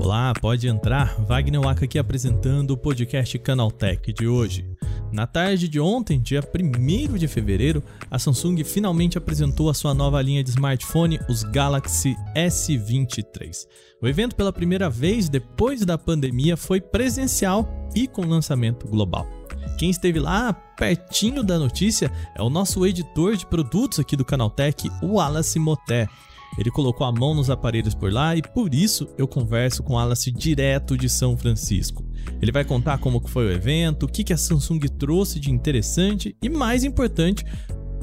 Olá, pode entrar. Wagner Waka aqui apresentando o podcast Canaltech de hoje. Na tarde de ontem, dia 1 de fevereiro, a Samsung finalmente apresentou a sua nova linha de smartphone, os Galaxy S23. O evento, pela primeira vez depois da pandemia, foi presencial e com lançamento global. Quem esteve lá pertinho da notícia é o nosso editor de produtos aqui do Canaltech, o Wallace Moté. Ele colocou a mão nos aparelhos por lá e por isso eu converso com Alice direto de São Francisco. Ele vai contar como foi o evento, o que a Samsung trouxe de interessante e mais importante,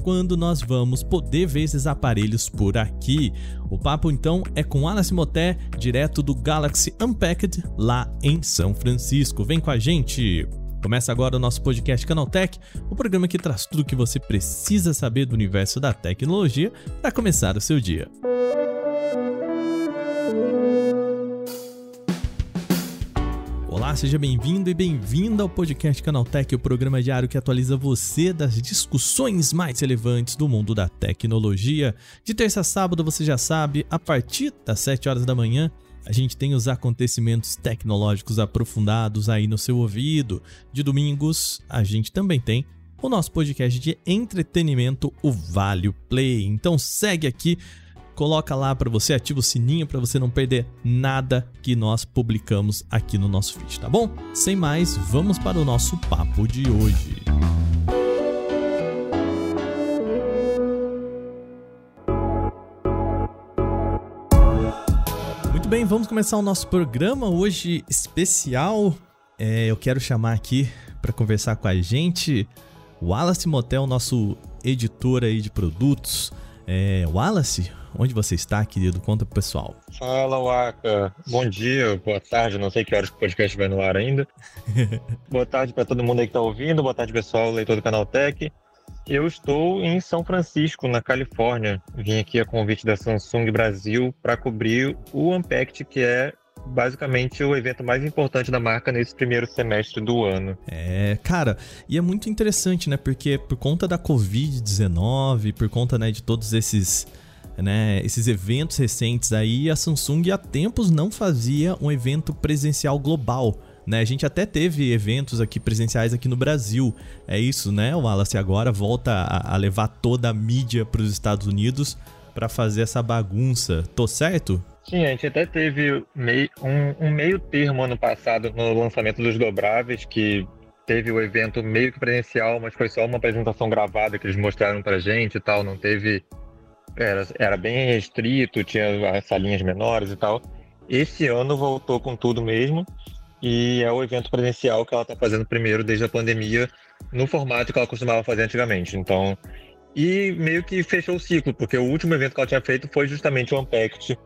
quando nós vamos poder ver esses aparelhos por aqui. O papo então é com Alice Moté, direto do Galaxy Unpacked, lá em São Francisco. Vem com a gente! Começa agora o nosso podcast Canaltech, o programa que traz tudo o que você precisa saber do universo da tecnologia para começar o seu dia. Olá, seja bem-vindo e bem-vinda ao podcast Canaltech, o programa diário que atualiza você das discussões mais relevantes do mundo da tecnologia. De terça a sábado, você já sabe, a partir das 7 horas da manhã, a gente tem os acontecimentos tecnológicos aprofundados aí no seu ouvido. De domingos, a gente também tem o nosso podcast de entretenimento, o Vale Play. Então segue aqui, coloca lá para você, ativa o sininho para você não perder nada que nós publicamos aqui no nosso feed, tá bom? Sem mais, vamos para o nosso papo de hoje. Muito vamos começar o nosso programa hoje especial. É, eu quero chamar aqui para conversar com a gente o Wallace Motel, nosso editor aí de produtos. É, Wallace, onde você está, querido? Conta pro pessoal. Fala, Waka. Bom dia, boa tarde. Não sei que horas que o podcast vai no ar ainda. boa tarde para todo mundo aí que tá ouvindo. Boa tarde, pessoal, leitor do Canal Tech. Eu estou em São Francisco, na Califórnia. Vim aqui a convite da Samsung Brasil para cobrir o Unpacked, que é basicamente o evento mais importante da marca nesse primeiro semestre do ano. É, cara, e é muito interessante, né? Porque por conta da Covid-19, por conta né, de todos esses. Né, esses eventos recentes aí, a Samsung há tempos não fazia um evento presencial global. Né? A gente até teve eventos aqui presenciais aqui no Brasil. É isso, né? O Wallace agora volta a, a levar toda a mídia para os Estados Unidos para fazer essa bagunça. Tô certo? Sim, a gente até teve meio, um, um meio termo ano passado no lançamento dos dobráveis, que teve o evento meio que presencial, mas foi só uma apresentação gravada que eles mostraram pra gente e tal, não teve... Era, era bem restrito, tinha salinhas menores e tal. Esse ano voltou com tudo mesmo, e é o evento presencial que ela está fazendo primeiro desde a pandemia, no formato que ela costumava fazer antigamente. Então, e meio que fechou o ciclo, porque o último evento que ela tinha feito foi justamente o Unpacked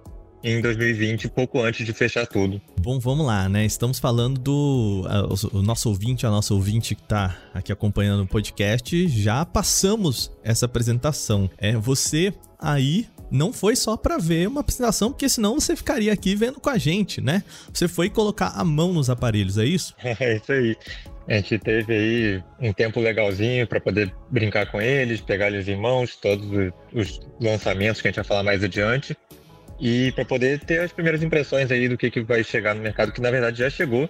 em 2020, pouco antes de fechar tudo. Bom, vamos lá, né? Estamos falando do o, nosso ouvinte, a nossa ouvinte que está aqui acompanhando o podcast, já passamos essa apresentação. É você aí não foi só para ver uma apresentação, porque senão você ficaria aqui vendo com a gente, né? Você foi colocar a mão nos aparelhos, é isso? É isso aí. A gente teve aí um tempo legalzinho para poder brincar com eles, pegar eles em mãos, todos os lançamentos que a gente vai falar mais adiante. E para poder ter as primeiras impressões aí do que, que vai chegar no mercado, que na verdade já chegou,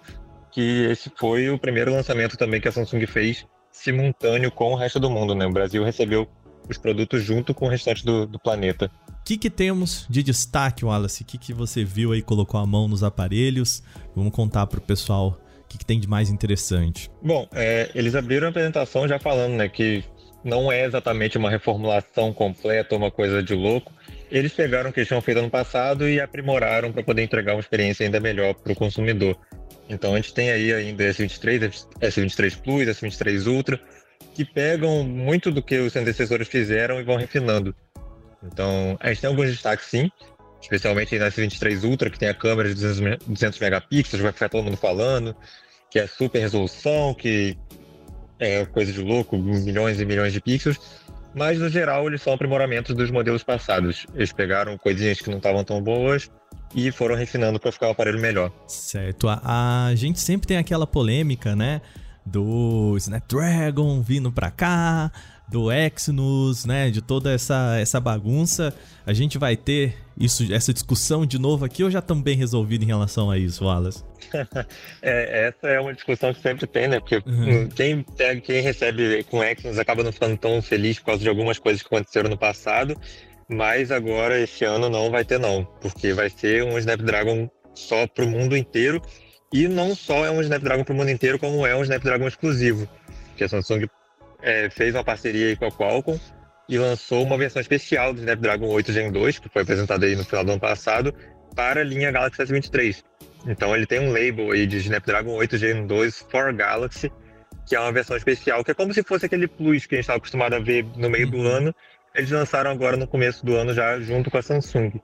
que esse foi o primeiro lançamento também que a Samsung fez simultâneo com o resto do mundo, né? O Brasil recebeu os produtos junto com o restante do, do planeta. O que, que temos de destaque, Wallace? O que, que você viu aí, colocou a mão nos aparelhos? Vamos contar para o pessoal o que, que, tem de mais interessante. Bom, é, eles abriram a apresentação já falando né, que não é exatamente uma reformulação completa, uma coisa de louco. Eles pegaram o que tinham feito ano passado e aprimoraram para poder entregar uma experiência ainda melhor para o consumidor. Então a gente tem aí ainda S23, S23 Plus, S23 Ultra, que pegam muito do que os antecessores fizeram e vão refinando. Então, a gente tem alguns destaques sim, especialmente na S23 Ultra, que tem a câmera de 200 megapixels, vai ficar todo mundo falando, que é super resolução, que é coisa de louco, milhões e milhões de pixels. Mas, no geral, eles são aprimoramentos dos modelos passados. Eles pegaram coisinhas que não estavam tão boas e foram refinando para ficar o aparelho melhor. Certo. A, a gente sempre tem aquela polêmica, né? Do Snapdragon vindo para cá, do Exynos, né, de toda essa, essa bagunça. A gente vai ter isso, essa discussão de novo aqui ou já estão bem resolvidos em relação a isso, Wallace? é, essa é uma discussão que sempre tem, né? Porque uhum. quem, pega, quem recebe com Exynos acaba não ficando tão feliz por causa de algumas coisas que aconteceram no passado, mas agora esse ano não vai ter não, porque vai ser um Snapdragon só para o mundo inteiro e não só é um Snapdragon para o mundo inteiro, como é um Snapdragon exclusivo, que a Samsung é, fez uma parceria com a Qualcomm e lançou uma versão especial do Snapdragon 8 Gen 2, que foi apresentada aí no final do ano passado, para a linha Galaxy S23. Então ele tem um label aí de Snapdragon 8 Gen 2 for Galaxy, que é uma versão especial, que é como se fosse aquele Plus que a gente estava acostumado a ver no meio do uhum. ano. Eles lançaram agora no começo do ano já junto com a Samsung,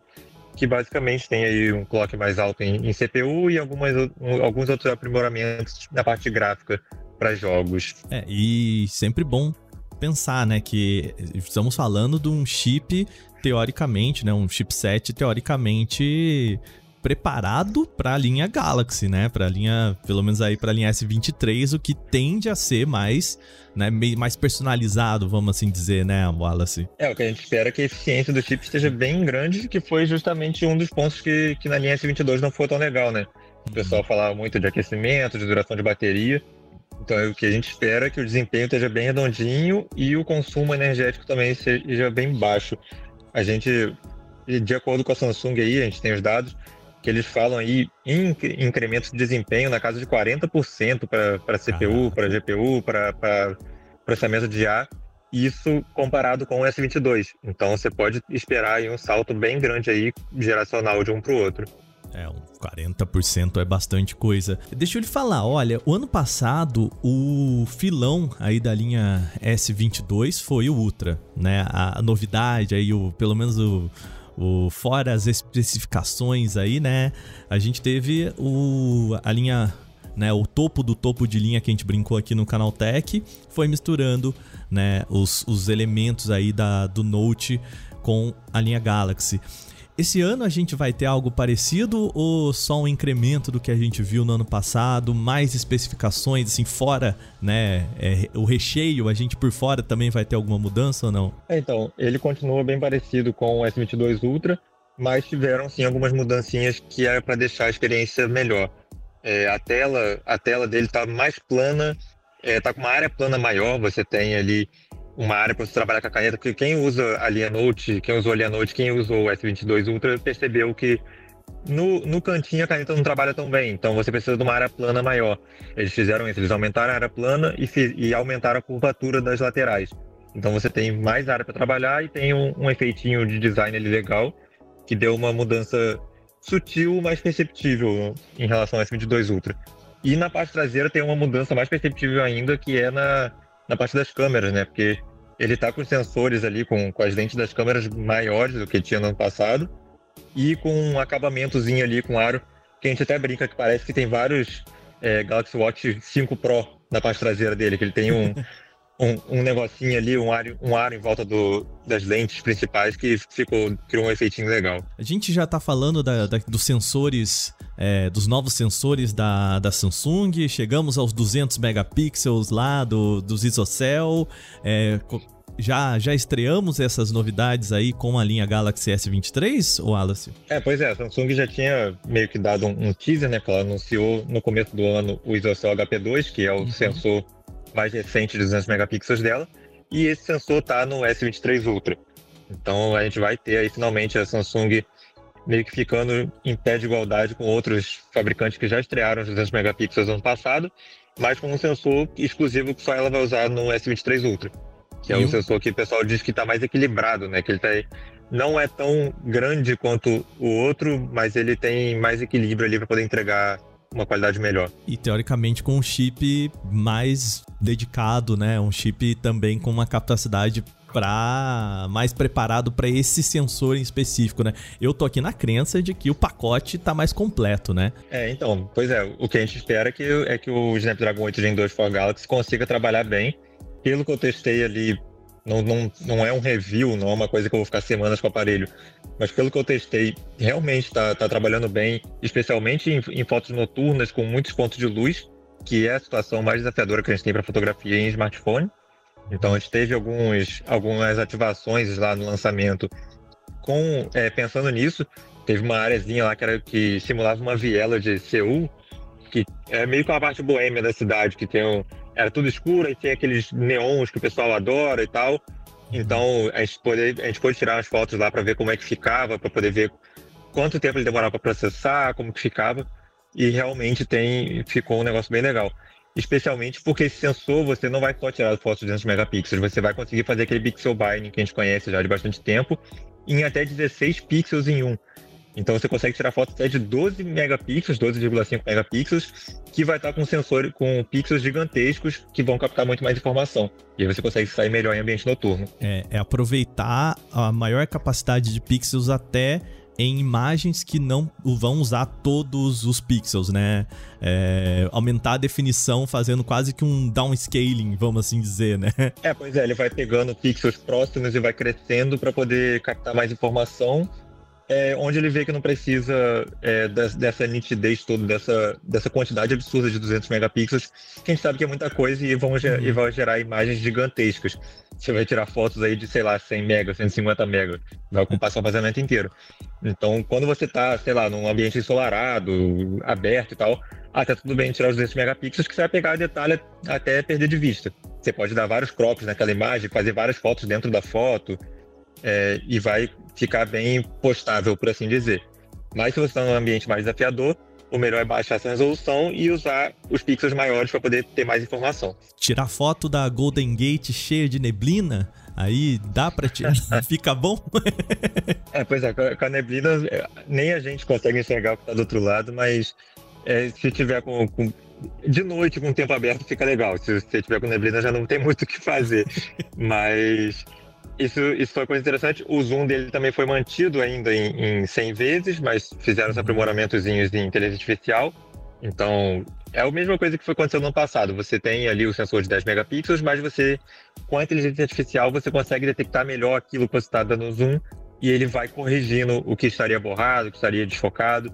que basicamente tem aí um clock mais alto em, em CPU e algumas, alguns outros aprimoramentos na parte gráfica para jogos. É, e sempre bom pensar, né, que estamos falando de um chip teoricamente, né, um chipset teoricamente preparado para a linha Galaxy, né? Para a linha, pelo menos aí para a linha S23, o que tende a ser mais, né, mais personalizado, vamos assim dizer, né, Wallace? É, o que a gente espera é que a eficiência do chip esteja bem grande, que foi justamente um dos pontos que, que na linha S22 não foi tão legal, né? O pessoal falava muito de aquecimento, de duração de bateria. Então, o que a gente espera é que o desempenho esteja bem redondinho e o consumo energético também seja bem baixo. A gente, de acordo com a Samsung aí, a gente tem os dados, que eles falam aí em incrementos de desempenho na casa de 40% para CPU, para GPU, para processamento de IA, isso comparado com o S22. Então você pode esperar aí um salto bem grande aí, geracional de um para o outro. É, um 40% é bastante coisa. Deixa eu lhe falar, olha, o ano passado o filão aí da linha S22 foi o Ultra, né? A novidade aí, o, pelo menos o, o fora as especificações aí, né? A gente teve o, a linha né, o topo do topo de linha que a gente brincou aqui no canal Tech foi misturando né, os, os elementos aí da, do Note com a linha Galaxy. Esse ano a gente vai ter algo parecido ou só um incremento do que a gente viu no ano passado, mais especificações, assim, fora, né, é, o recheio, a gente por fora também vai ter alguma mudança ou não? É, então, ele continua bem parecido com o S22 Ultra, mas tiveram sim algumas mudancinhas que era para deixar a experiência melhor. É, a tela, a tela dele está mais plana, está é, com uma área plana maior, você tem ali uma área para você trabalhar com a caneta, porque quem usa a linha Note, quem usou a linha Note, quem usou o S22 Ultra, percebeu que no, no cantinho a caneta não trabalha tão bem, então você precisa de uma área plana maior. Eles fizeram isso, eles aumentaram a área plana e, e aumentaram a curvatura das laterais. Então você tem mais área para trabalhar e tem um, um efeitinho de design ali legal, que deu uma mudança sutil, mas perceptível em relação ao S22 Ultra. E na parte traseira tem uma mudança mais perceptível ainda, que é na, na parte das câmeras, né? Porque ele tá com sensores ali, com, com as lentes das câmeras maiores do que tinha no ano passado, e com um acabamentozinho ali com aro, que a gente até brinca que parece que tem vários é, Galaxy Watch 5 Pro na parte traseira dele, que ele tem um, um, um, negocinho ali, um aro, um aro em volta do, das lentes principais que ficou, criou um efeitinho legal. A gente já está falando da, da, dos sensores, é, dos novos sensores da, da Samsung, chegamos aos 200 megapixels lá do, dos ISOCELL, é, já, já estreamos essas novidades aí com a linha Galaxy S23, ou Wallace? É, pois é, a Samsung já tinha meio que dado um, um teaser, né, que ela anunciou no começo do ano o ISOCELL HP2, que é o uhum. sensor mais recente de 200 megapixels dela, e esse sensor está no S23 Ultra. Então a gente vai ter aí finalmente a Samsung meio que ficando em pé de igualdade com outros fabricantes que já estrearam os 200 megapixels no ano passado, mas com um sensor exclusivo que só ela vai usar no S23 Ultra, que é um sensor que o pessoal diz que está mais equilibrado, né? Que ele tá, não é tão grande quanto o outro, mas ele tem mais equilíbrio ali para poder entregar uma qualidade melhor. E teoricamente com um chip mais dedicado, né? Um chip também com uma capacidade para mais preparado para esse sensor em específico, né? Eu tô aqui na crença de que o pacote tá mais completo, né? É, então, pois é, o que a gente espera é que, é que o Snapdragon 8 Gen 2 for Galaxy consiga trabalhar bem. Pelo que eu testei ali não, não, não é um review, não é uma coisa que eu vou ficar semanas com o aparelho. Mas pelo que eu testei, realmente está tá trabalhando bem, especialmente em, em, fotos noturnas com muitos pontos de luz, que é a situação mais desafiadora que a gente tem para fotografia em smartphone. Então a gente teve alguns, algumas ativações lá no lançamento com é, pensando nisso. Teve uma áreazinha lá que, era, que simulava uma viela de Seul, que é meio que uma parte boêmia da cidade, que tem um, era tudo escuro e tem aqueles neons que o pessoal adora e tal. Então a gente pôde, a gente pôde tirar umas fotos lá para ver como é que ficava, para poder ver quanto tempo ele demorava para processar, como que ficava. E realmente tem ficou um negócio bem legal especialmente porque esse sensor você não vai só tirar fotos de 200 megapixels, você vai conseguir fazer aquele pixel binding que a gente conhece já de bastante tempo, em até 16 pixels em um. Então você consegue tirar fotos até de 12 megapixels, 12,5 megapixels, que vai estar com sensor com pixels gigantescos que vão captar muito mais informação. E aí você consegue sair melhor em ambiente noturno. É, é aproveitar a maior capacidade de pixels até em imagens que não vão usar todos os pixels, né? É, aumentar a definição fazendo quase que um downscaling, vamos assim dizer, né? É, pois é, ele vai pegando pixels próximos e vai crescendo para poder captar mais informação é, onde ele vê que não precisa é, dessa nitidez toda, dessa, dessa quantidade absurda de 200 megapixels, que a gente sabe que é muita coisa e vão, uhum. e vão gerar imagens gigantescas. Você vai tirar fotos aí de, sei lá, 100 mega, 150 mega, vai ocupar seu vazamento inteiro. Então, quando você está, sei lá, num ambiente ensolarado, aberto e tal, até tudo bem tirar os 200 megapixels, que você vai pegar detalhe até perder de vista. Você pode dar vários crops naquela imagem, fazer várias fotos dentro da foto, é, e vai ficar bem postável, por assim dizer. Mas se você está num ambiente mais desafiador, o melhor é baixar essa resolução e usar os pixels maiores para poder ter mais informação. Tirar foto da Golden Gate cheia de neblina, aí dá para tirar, fica bom? é, pois é, com a neblina nem a gente consegue enxergar o que está do outro lado, mas é, se tiver com, com, de noite com o tempo aberto fica legal. Se você tiver com neblina já não tem muito o que fazer, mas isso, isso foi coisa interessante. O zoom dele também foi mantido ainda em, em 100 vezes, mas fizeram os uhum. aprimoramentozinhos de inteligência artificial. Então, é a mesma coisa que foi acontecendo no ano passado. Você tem ali o sensor de 10 megapixels, mas você, com a inteligência artificial, você consegue detectar melhor aquilo que você está dando zoom e ele vai corrigindo o que estaria borrado, o que estaria desfocado.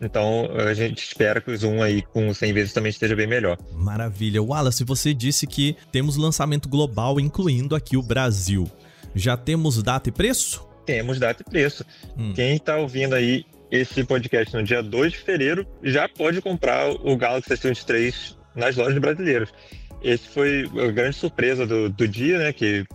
Então, a gente espera que o zoom aí com 100 vezes também esteja bem melhor. Maravilha. Wallace, você disse que temos lançamento global, incluindo aqui o Brasil. Já temos data e preço? Temos data e preço. Hum. Quem está ouvindo aí esse podcast no dia 2 de fevereiro já pode comprar o Galaxy S23 nas lojas brasileiras. Esse foi a grande surpresa do, do dia, né? Que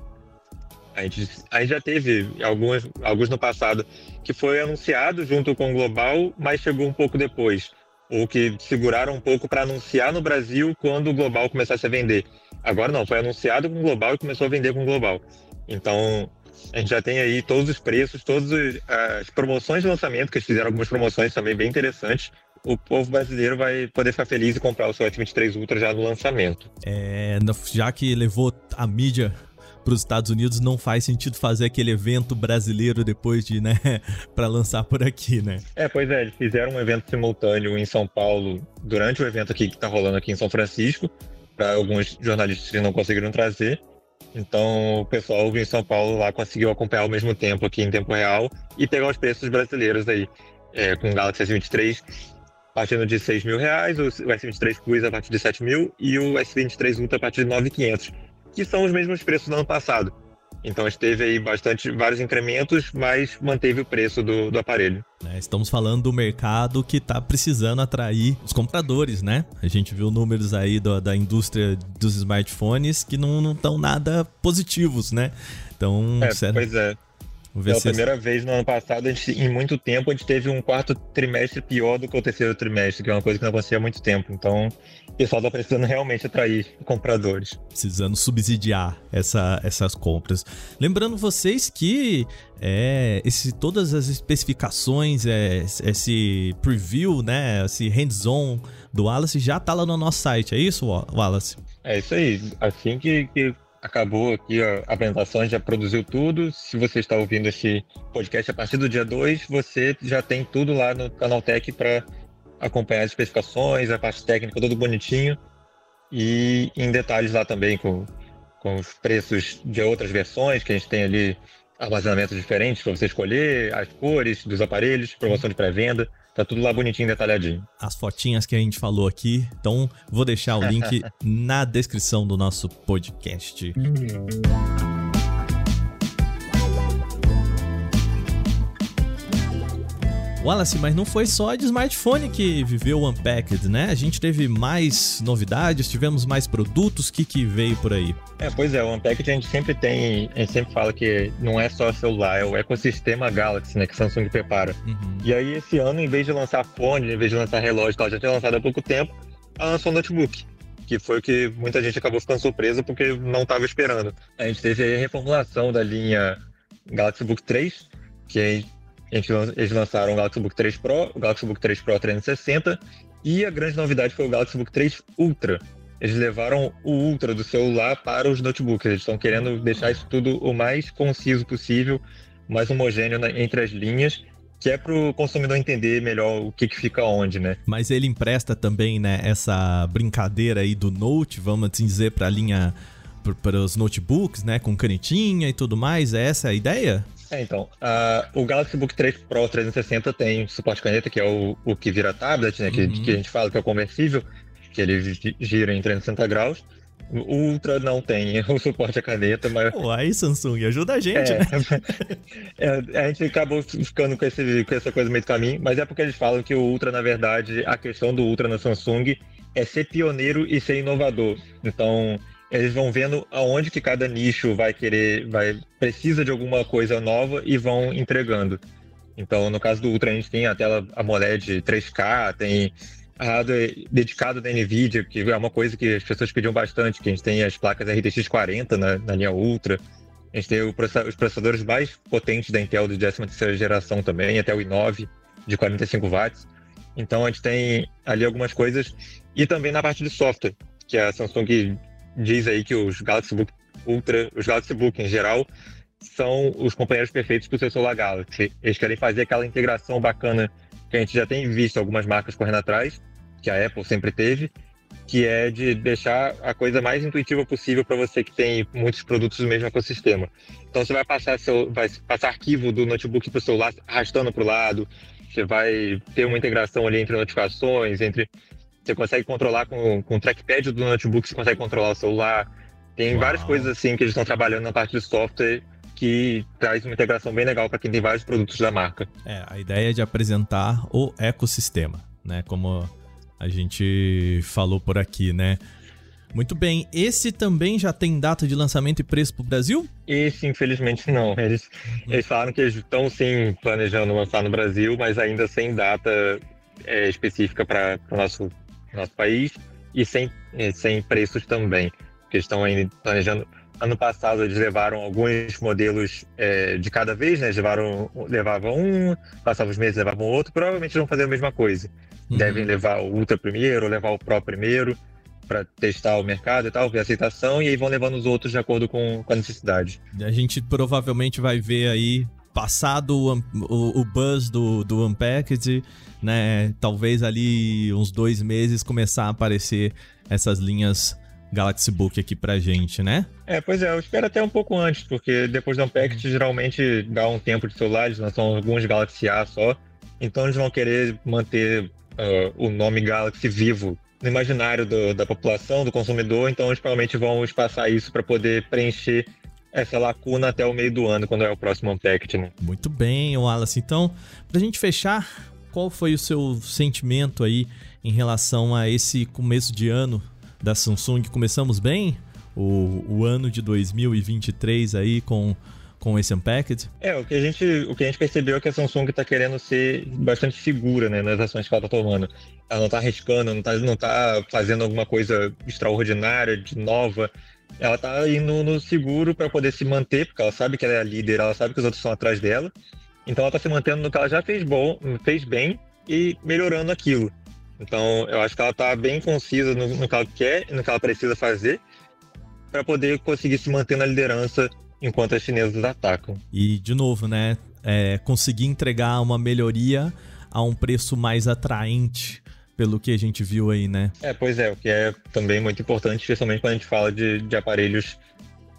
a gente, a gente já teve alguns, alguns no passado que foi anunciado junto com o Global, mas chegou um pouco depois. Ou que seguraram um pouco para anunciar no Brasil quando o Global começasse a vender. Agora não, foi anunciado com o Global e começou a vender com o Global. Então, a gente já tem aí todos os preços, todas as promoções de lançamento, que eles fizeram algumas promoções também bem interessantes. O povo brasileiro vai poder ficar feliz e comprar o seu S23 Ultra já no lançamento. É, já que levou a mídia para os Estados Unidos, não faz sentido fazer aquele evento brasileiro depois de, né, para lançar por aqui, né? É, pois é, eles fizeram um evento simultâneo em São Paulo durante o evento aqui que está rolando aqui em São Francisco, para alguns jornalistas que não conseguiram trazer. Então o pessoal em São Paulo lá conseguiu acompanhar ao mesmo tempo aqui em tempo real e pegar os preços brasileiros aí, é, com o Galaxy S23 partindo de 6 mil reais, o S23 Plus a partir de 7 mil e o S23 Ultra a partir de 9.500, que são os mesmos preços do ano passado. Então a gente teve aí bastante, vários incrementos, mas manteve o preço do, do aparelho. É, estamos falando do mercado que está precisando atrair os compradores, né? A gente viu números aí do, da indústria dos smartphones que não estão nada positivos, né? Então, é, sério. Pois é. Pela primeira vez no ano passado, gente, em muito tempo, a gente teve um quarto trimestre pior do que o terceiro trimestre, que é uma coisa que não acontecia há muito tempo. Então, o pessoal está precisando realmente atrair compradores. Precisando subsidiar essa, essas compras. Lembrando vocês que é, esse, todas as especificações, é, esse preview, né, esse hands-on do Wallace já está lá no nosso site, é isso, Wallace? É isso aí. Assim que, que acabou aqui a apresentação, já produziu tudo. Se você está ouvindo esse podcast a partir do dia 2, você já tem tudo lá no Canal Tech para acompanhar as especificações, a parte técnica, tudo bonitinho. E em detalhes lá também com, com os preços de outras versões, que a gente tem ali armazenamentos diferentes para você escolher, as cores dos aparelhos, promoção de pré-venda. Tá tudo lá bonitinho, detalhadinho. As fotinhas que a gente falou aqui. Então, vou deixar o link na descrição do nosso podcast. Wallace, mas não foi só de smartphone que viveu o Unpacked, né? A gente teve mais novidades, tivemos mais produtos, o que, que veio por aí? É, pois é, o Unpacked a gente sempre tem, a gente sempre fala que não é só celular, é o ecossistema Galaxy, né, que Samsung prepara. Uhum. E aí esse ano, em vez de lançar fone, em vez de lançar relógio, que ela já tinha lançado há pouco tempo, ela lançou um notebook que foi o que muita gente acabou ficando surpresa porque não estava esperando. A gente teve a reformulação da linha Galaxy Book 3, que eles lançaram o Galaxy Book 3 Pro, o Galaxy Book 3 Pro 360 e a grande novidade foi o Galaxy Book 3 Ultra. Eles levaram o Ultra do celular para os notebooks. Eles estão querendo deixar isso tudo o mais conciso possível, mais homogêneo entre as linhas que é para o consumidor entender melhor o que, que fica onde, né? Mas ele empresta também, né, essa brincadeira aí do Note, vamos assim dizer, para a linha para os notebooks, né, com canetinha e tudo mais. É essa a ideia? É, então, uh, o Galaxy Book 3 Pro 360 tem suporte caneta, que é o, o que vira tablet, né? Que, uhum. que a gente fala que é o conversível, que ele gira em 360 graus. O Ultra não tem o suporte a caneta, mas. Pô, aí, Samsung, ajuda a gente. É, né? é, a gente acabou ficando com, esse, com essa coisa meio do caminho, mas é porque eles falam que o Ultra, na verdade, a questão do Ultra na Samsung é ser pioneiro e ser inovador. Então, eles vão vendo aonde que cada nicho vai querer, vai precisa de alguma coisa nova e vão entregando. Então, no caso do Ultra, a gente tem a tela AMOLED 3K, tem a hardware dedicado da NVIDIA, que é uma coisa que as pessoas pediam bastante, que a gente tem as placas RTX 40 na, na linha Ultra, a gente tem os processadores mais potentes da Intel de 13ª geração também, até o i9 de 45 watts. Então, a gente tem ali algumas coisas. E também na parte de software, que a Samsung diz aí que os Galaxy Book Ultra, os Galaxy Book em geral, são os companheiros perfeitos para o seu celular Galaxy. Eles querem fazer aquela integração bacana que a gente já tem visto algumas marcas correndo atrás, que a Apple sempre teve, que é de deixar a coisa mais intuitiva possível para você que tem muitos produtos do mesmo ecossistema. Então você vai passar seu, vai passar arquivo do notebook para o celular arrastando para o lado, você vai ter uma integração ali entre notificações, entre você consegue controlar com, com o trackpad do notebook, você consegue controlar o celular. Tem Uau. várias coisas assim que eles estão trabalhando na parte de software que traz uma integração bem legal para quem tem vários produtos da marca. É, a ideia é de apresentar o ecossistema, né? Como a gente falou por aqui, né? Muito bem, esse também já tem data de lançamento e preço para o Brasil? Esse, infelizmente, não. Eles, uhum. eles falaram que eles estão sim planejando lançar no Brasil, mas ainda sem data é, específica para o nosso nosso país e sem, sem preços também, porque estão ainda planejando. Ano passado eles levaram alguns modelos é, de cada vez, né? Eles levaram, levavam um, passavam os meses levavam outro, provavelmente vão fazer a mesma coisa. Uhum. Devem levar o Ultra primeiro, levar o Pro primeiro, para testar o mercado e tal, ver a aceitação, e aí vão levando os outros de acordo com, com a necessidade. A gente provavelmente vai ver aí passado o, o, o buzz do, do Unpacked, né? Talvez ali uns dois meses começar a aparecer essas linhas Galaxy Book aqui pra gente, né? É, pois é, eu espero até um pouco antes, porque depois do Unpacked geralmente dá um tempo de celular, eles lançam alguns Galaxy A só, então eles vão querer manter uh, o nome Galaxy vivo no imaginário do, da população, do consumidor, então eles provavelmente vão espaçar isso para poder preencher essa lacuna até o meio do ano, quando é o próximo Unpacked, né? Muito bem, Wallace. Então, pra gente fechar, qual foi o seu sentimento aí em relação a esse começo de ano da Samsung? Começamos bem? O, o ano de 2023 aí com com esse Unpacked? É, o que a gente, o que a gente percebeu é que a Samsung está querendo ser bastante segura né, nas ações que ela está tomando. Ela não está arriscando, não está não tá fazendo alguma coisa extraordinária, de nova ela tá indo no seguro para poder se manter, porque ela sabe que ela é a líder, ela sabe que os outros estão atrás dela. Então ela tá se mantendo no que ela já fez bom, fez bem e melhorando aquilo. Então eu acho que ela tá bem concisa no, no que ela quer, no que ela precisa fazer para poder conseguir se manter na liderança enquanto as chinesas atacam. E de novo, né, é, conseguir entregar uma melhoria a um preço mais atraente pelo que a gente viu aí, né? É, pois é, o que é também muito importante, especialmente quando a gente fala de, de aparelhos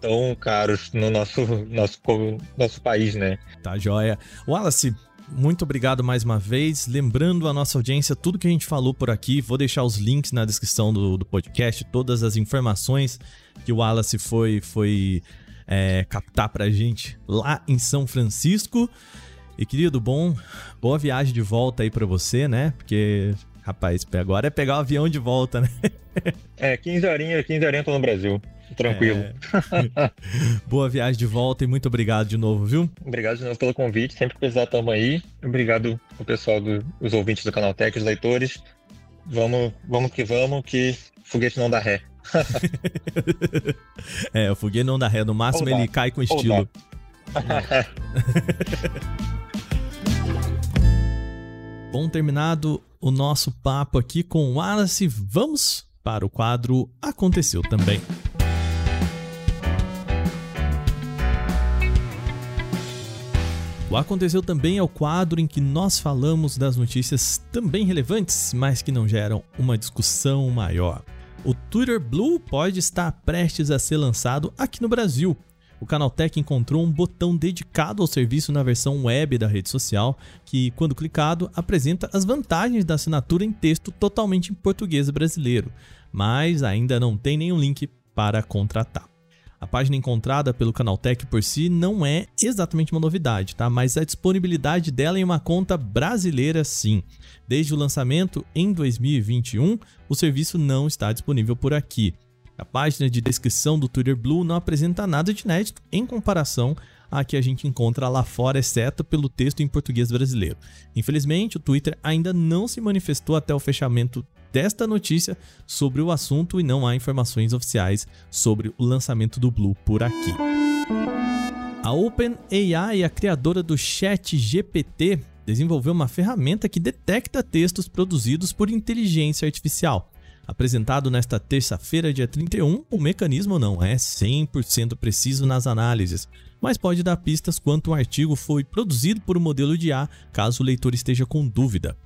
tão caros no nosso, nosso, nosso país, né? Tá joia. Wallace, muito obrigado mais uma vez. Lembrando a nossa audiência, tudo que a gente falou por aqui, vou deixar os links na descrição do, do podcast, todas as informações que o Wallace foi, foi é, captar pra gente lá em São Francisco. E querido, bom, boa viagem de volta aí para você, né? Porque, rapaz, agora é pegar o avião de volta, né? É, 15 horinhas, 15 horinhas tô no Brasil. Tranquilo. É... boa viagem de volta e muito obrigado de novo, viu? Obrigado de novo pelo convite. Sempre precisar, tamo aí. Obrigado ao pessoal dos ouvintes do canal Tech, os leitores. Vamos, vamos que vamos, que foguete não dá ré. é, o foguete não dá ré. No máximo ele cai com estilo. Bom, terminado o nosso papo aqui com o Wallace, vamos para o quadro Aconteceu Também. O Aconteceu Também é o quadro em que nós falamos das notícias também relevantes, mas que não geram uma discussão maior. O Twitter Blue pode estar prestes a ser lançado aqui no Brasil o Canaltech encontrou um botão dedicado ao serviço na versão web da rede social, que, quando clicado, apresenta as vantagens da assinatura em texto totalmente em português brasileiro, mas ainda não tem nenhum link para contratar. A página encontrada pelo Canaltech por si não é exatamente uma novidade, tá? Mas a disponibilidade dela em uma conta brasileira sim. Desde o lançamento em 2021, o serviço não está disponível por aqui. A página de descrição do Twitter Blue não apresenta nada de inédito em comparação à que a gente encontra lá fora, exceto pelo texto em português brasileiro. Infelizmente, o Twitter ainda não se manifestou até o fechamento desta notícia sobre o assunto e não há informações oficiais sobre o lançamento do Blue por aqui. A OpenAI, a criadora do Chat GPT, desenvolveu uma ferramenta que detecta textos produzidos por inteligência artificial. Apresentado nesta terça-feira, dia 31, o mecanismo não é 100% preciso nas análises, mas pode dar pistas quanto o artigo foi produzido por um modelo de A, caso o leitor esteja com dúvida.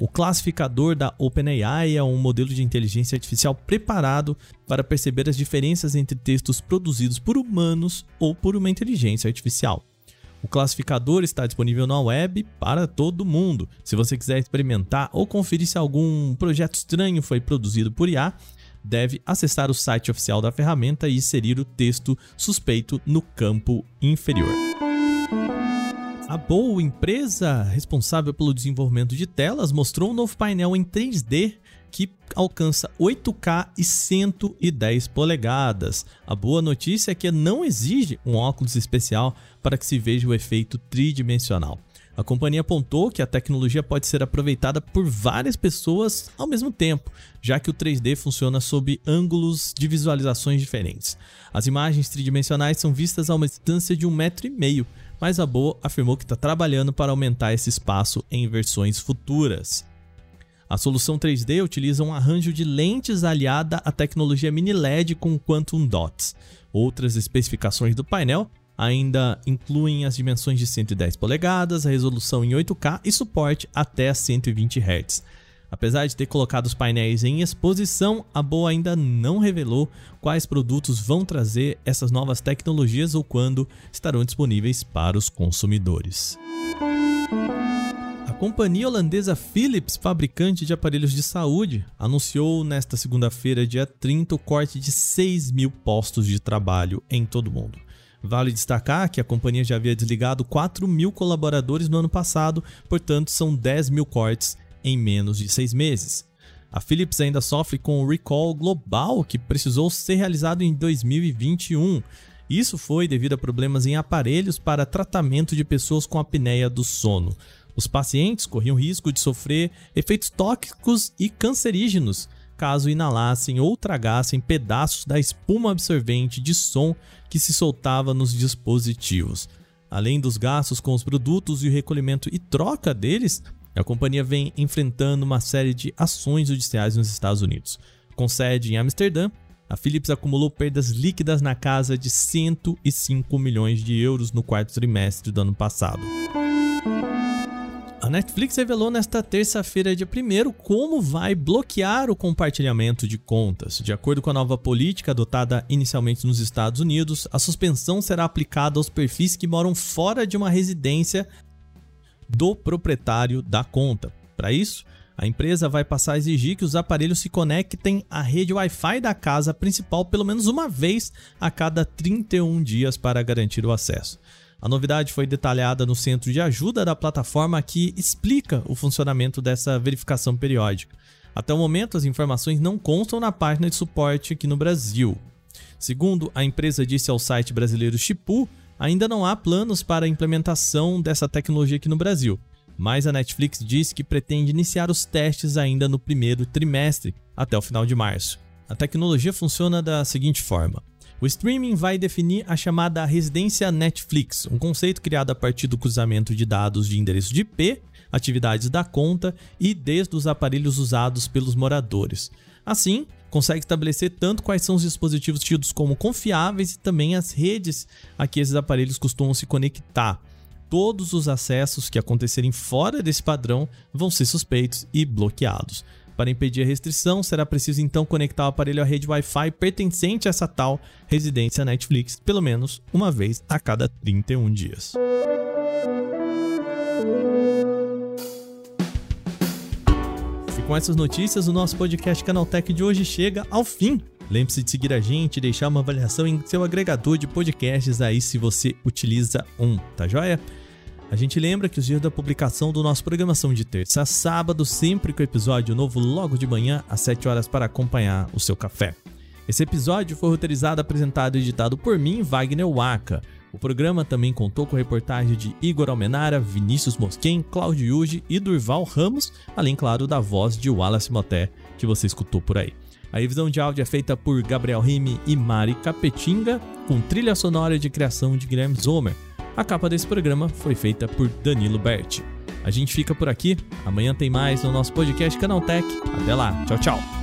O classificador da OpenAI é um modelo de inteligência artificial preparado para perceber as diferenças entre textos produzidos por humanos ou por uma inteligência artificial. O classificador está disponível na web para todo mundo. Se você quiser experimentar ou conferir se algum projeto estranho foi produzido por IA, deve acessar o site oficial da ferramenta e inserir o texto suspeito no campo inferior. A Boa, empresa responsável pelo desenvolvimento de telas, mostrou um novo painel em 3D que alcança 8K e 110 polegadas. A boa notícia é que não exige um óculos especial para que se veja o efeito tridimensional. A companhia apontou que a tecnologia pode ser aproveitada por várias pessoas ao mesmo tempo, já que o 3D funciona sob ângulos de visualizações diferentes. As imagens tridimensionais são vistas a uma distância de um metro e meio, mas a Boa afirmou que está trabalhando para aumentar esse espaço em versões futuras. A solução 3D utiliza um arranjo de lentes aliada à tecnologia mini LED com Quantum Dots. Outras especificações do painel ainda incluem as dimensões de 110 polegadas, a resolução em 8K e suporte até 120 Hz. Apesar de ter colocado os painéis em exposição, a Boa ainda não revelou quais produtos vão trazer essas novas tecnologias ou quando estarão disponíveis para os consumidores companhia holandesa Philips, fabricante de aparelhos de saúde, anunciou nesta segunda-feira, dia 30, o corte de 6 mil postos de trabalho em todo o mundo. Vale destacar que a companhia já havia desligado 4 mil colaboradores no ano passado, portanto, são 10 mil cortes em menos de seis meses. A Philips ainda sofre com o recall global que precisou ser realizado em 2021. Isso foi devido a problemas em aparelhos para tratamento de pessoas com apneia do sono. Os pacientes corriam risco de sofrer efeitos tóxicos e cancerígenos caso inalassem ou tragassem pedaços da espuma absorvente de som que se soltava nos dispositivos. Além dos gastos com os produtos e o recolhimento e troca deles, a companhia vem enfrentando uma série de ações judiciais nos Estados Unidos. Com sede em Amsterdã, a Philips acumulou perdas líquidas na casa de 105 milhões de euros no quarto trimestre do ano passado. A Netflix revelou nesta terça-feira, dia 1, como vai bloquear o compartilhamento de contas. De acordo com a nova política adotada inicialmente nos Estados Unidos, a suspensão será aplicada aos perfis que moram fora de uma residência do proprietário da conta. Para isso, a empresa vai passar a exigir que os aparelhos se conectem à rede Wi-Fi da casa principal pelo menos uma vez a cada 31 dias para garantir o acesso. A novidade foi detalhada no centro de ajuda da plataforma que explica o funcionamento dessa verificação periódica. Até o momento, as informações não constam na página de suporte aqui no Brasil. Segundo a empresa disse ao site brasileiro Chipu, ainda não há planos para a implementação dessa tecnologia aqui no Brasil, mas a Netflix disse que pretende iniciar os testes ainda no primeiro trimestre, até o final de março. A tecnologia funciona da seguinte forma: o streaming vai definir a chamada residência Netflix, um conceito criado a partir do cruzamento de dados de endereço de IP, atividades da conta e desde os aparelhos usados pelos moradores. Assim, consegue estabelecer tanto quais são os dispositivos tidos como confiáveis e também as redes a que esses aparelhos costumam se conectar. Todos os acessos que acontecerem fora desse padrão vão ser suspeitos e bloqueados. Para impedir a restrição, será preciso então conectar o aparelho à rede Wi-Fi pertencente a essa tal residência Netflix, pelo menos uma vez a cada 31 dias. E com essas notícias, o nosso podcast Canaltech de hoje chega ao fim. Lembre-se de seguir a gente e deixar uma avaliação em seu agregador de podcasts aí se você utiliza um, tá joia? A gente lembra que os dias da publicação do nosso programa são de terça a sábado, sempre com episódio novo logo de manhã às 7 horas para acompanhar o seu café. Esse episódio foi roteirizado, apresentado e editado por mim, Wagner Waka. O programa também contou com reportagem de Igor Almenara, Vinícius Mosquen, Cláudio Yuji e Durval Ramos, além, claro, da voz de Wallace Moté, que você escutou por aí. A revisão de áudio é feita por Gabriel Rime e Mari Capetinga, com trilha sonora de criação de Guilherme Zomer. A capa desse programa foi feita por Danilo Berti. A gente fica por aqui. Amanhã tem mais no nosso podcast Canaltech. Até lá. Tchau, tchau.